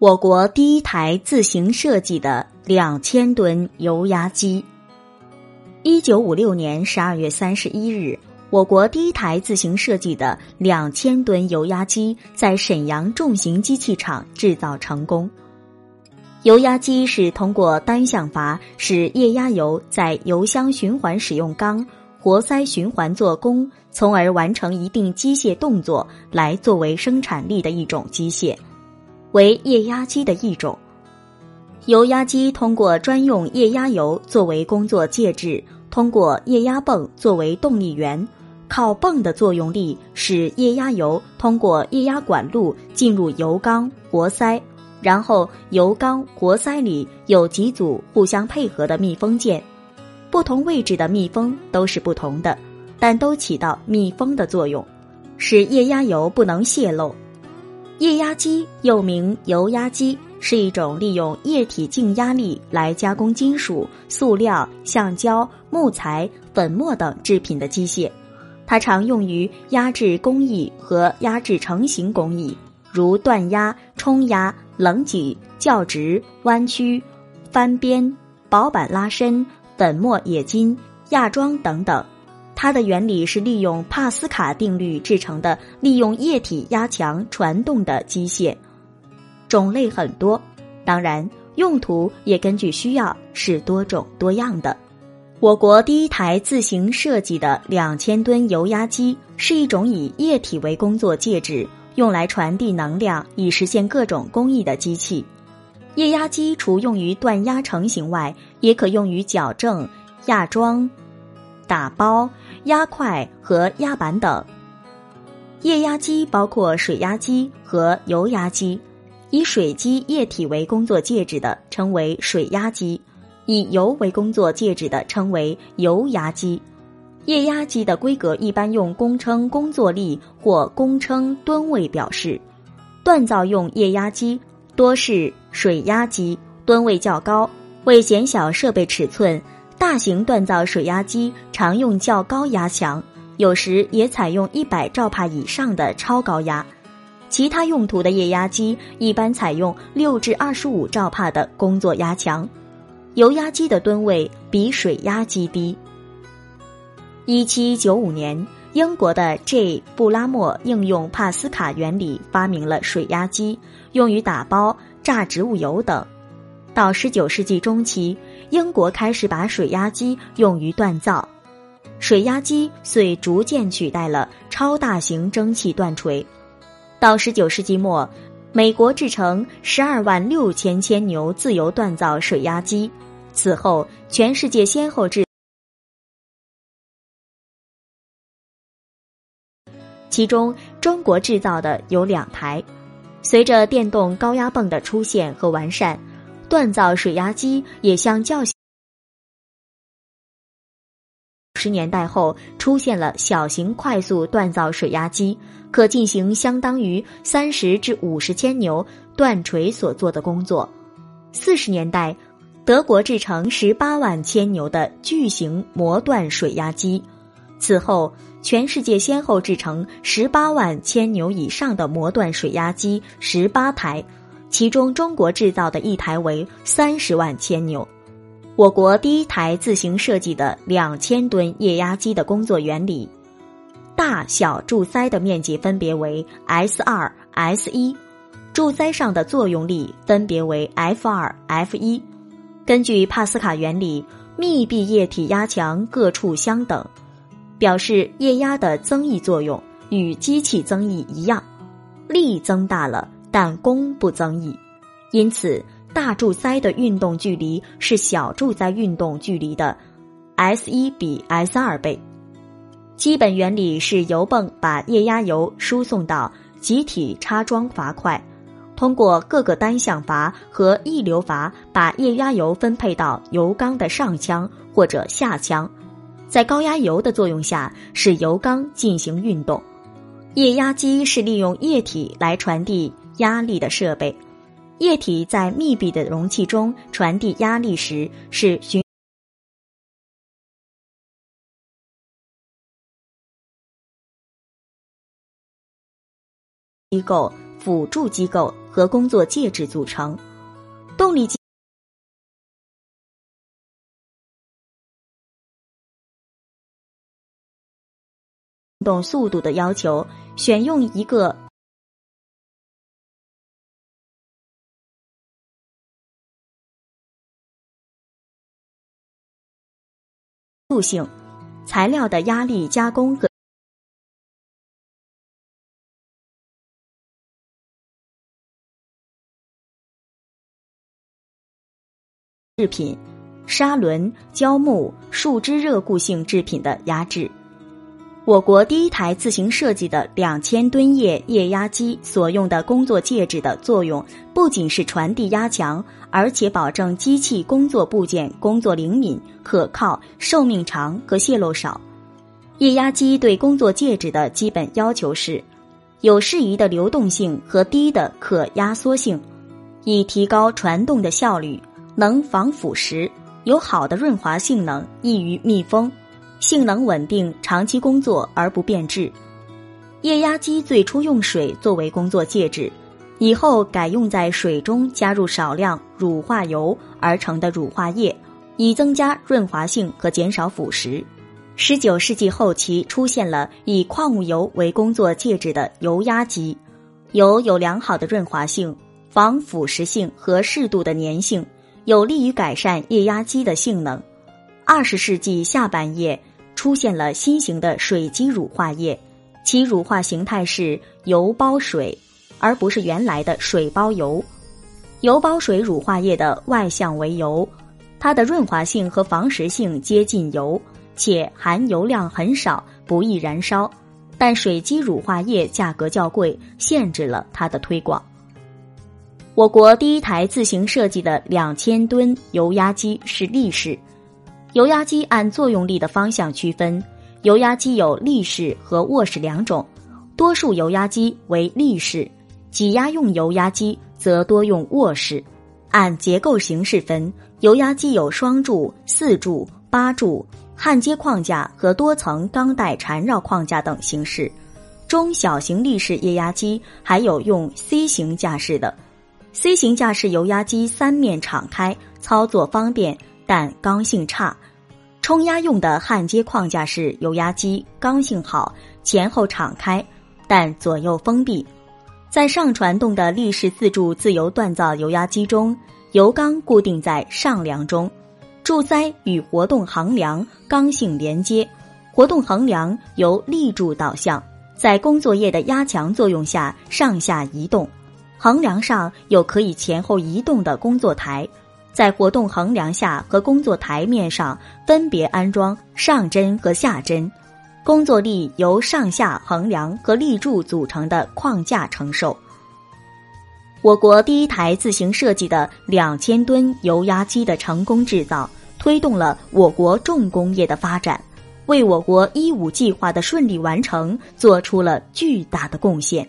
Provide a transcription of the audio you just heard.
我国第一台自行设计的两千吨油压机。一九五六年十二月三十一日，我国第一台自行设计的两千吨油压机在沈阳重型机器厂制造成功。油压机是通过单向阀使液压油在油箱循环使用缸活塞循环做功，从而完成一定机械动作来作为生产力的一种机械，为液压机的一种。油压机通过专用液压油作为工作介质。通过液压泵作为动力源，靠泵的作用力使液压油通过液压管路进入油缸活塞，然后油缸活塞里有几组互相配合的密封件，不同位置的密封都是不同的，但都起到密封的作用，使液压油不能泄漏。液压机又名油压机。是一种利用液体静压力来加工金属、塑料、橡胶、木材、粉末等制品的机械，它常用于压制工艺和压制成型工艺，如锻压、冲压、冷挤、校直、弯曲、翻边、薄板拉伸、粉末冶金、压装等等。它的原理是利用帕斯卡定律制成的，利用液体压强传动的机械。种类很多，当然用途也根据需要是多种多样的。我国第一台自行设计的两千吨油压机是一种以液体为工作介质，用来传递能量以实现各种工艺的机器。液压机除用于锻压成型外，也可用于矫正、压装、打包、压块和压板等。液压机包括水压机和油压机。以水基液体为工作介质的称为水压机，以油为工作介质的称为油压机。液压机的规格一般用公称工作力或公称吨位表示。锻造用液压机多是水压机，吨位较高。为减小设备尺寸，大型锻造水压机常用较高压强，有时也采用一百兆帕以上的超高压。其他用途的液压机一般采用六至二十五兆帕的工作压强，油压机的吨位比水压机低。一七九五年，英国的 J. 布拉默应用帕斯卡原理发明了水压机，用于打包、榨植物油等。到十九世纪中期，英国开始把水压机用于锻造，水压机遂逐渐取代了超大型蒸汽锻锤。到十九世纪末，美国制成十二万六千千牛自由锻造水压机。此后，全世界先后制，其中中国制造的有两台。随着电动高压泵的出现和完善，锻造水压机也向较小。十年代后，出现了小型快速锻造水压机，可进行相当于三十至五十千牛锻锤所做的工作。四十年代，德国制成十八万千牛的巨型磨锻水压机。此后，全世界先后制成十八万千牛以上的磨锻水压机十八台，其中中国制造的一台为三十万千牛。我国第一台自行设计的两千吨液压机的工作原理：大小柱塞的面积分别为 S 二、S 一，柱塞上的作用力分别为 F 二、F 一。根据帕斯卡原理，密闭液体压强各处相等，表示液压的增益作用与机器增益一样，力增大了，但功不增益，因此。大柱塞的运动距离是小柱塞运动距离的 S 一比 S 二倍。基本原理是油泵把液压油输送到集体插装阀块，通过各个单向阀和溢流阀把液压油分配到油缸的上腔或者下腔，在高压油的作用下使油缸进行运动。液压机是利用液体来传递压力的设备。液体在密闭的容器中传递压力时，是循机构、辅助机构和工作介质组成。动力机动速度的要求，选用一个塑性材料的压力加工和。制品、砂轮、胶木、树脂热固性制品的压制。我国第一台自行设计的两千吨液液压机所用的工作介质的作用，不仅是传递压强，而且保证机器工作部件工作灵敏、可靠、寿命长和泄漏少。液压机对工作介质的基本要求是：有适宜的流动性和低的可压缩性，以提高传动的效率。能防腐蚀，有好的润滑性能，易于密封，性能稳定，长期工作而不变质。液压机最初用水作为工作介质，以后改用在水中加入少量乳化油而成的乳化液，以增加润滑性和减少腐蚀。十九世纪后期出现了以矿物油为工作介质的油压机，油有良好的润滑性、防腐蚀性和适度的粘性。有利于改善液压机的性能。二十世纪下半叶出现了新型的水基乳化液，其乳化形态是油包水，而不是原来的水包油。油包水乳化液的外向为油，它的润滑性和防蚀性接近油，且含油量很少，不易燃烧。但水基乳化液价格较贵，限制了它的推广。我国第一台自行设计的两千吨油压机是立式。油压机按作用力的方向区分，油压机有立式和卧式两种。多数油压机为立式，挤压用油压机则多用卧式。按结构形式分，油压机有双柱、四柱、八柱、焊接框架和多层钢带缠绕框架等形式。中小型立式液压机还有用 C 型架式的。C 型架式油压机三面敞开，操作方便，但刚性差。冲压用的焊接框架式油压机刚性好，前后敞开，但左右封闭。在上传动的立式自助自由锻造油压机中，油缸固定在上梁中，柱塞与活动横梁刚性连接，活动横梁由立柱导向，在工作液的压强作用下上下移动。横梁上有可以前后移动的工作台，在活动横梁下和工作台面上分别安装上针和下针，工作力由上下横梁和立柱组成的框架承受。我国第一台自行设计的两千吨油压机的成功制造，推动了我国重工业的发展，为我国“一五”计划的顺利完成做出了巨大的贡献。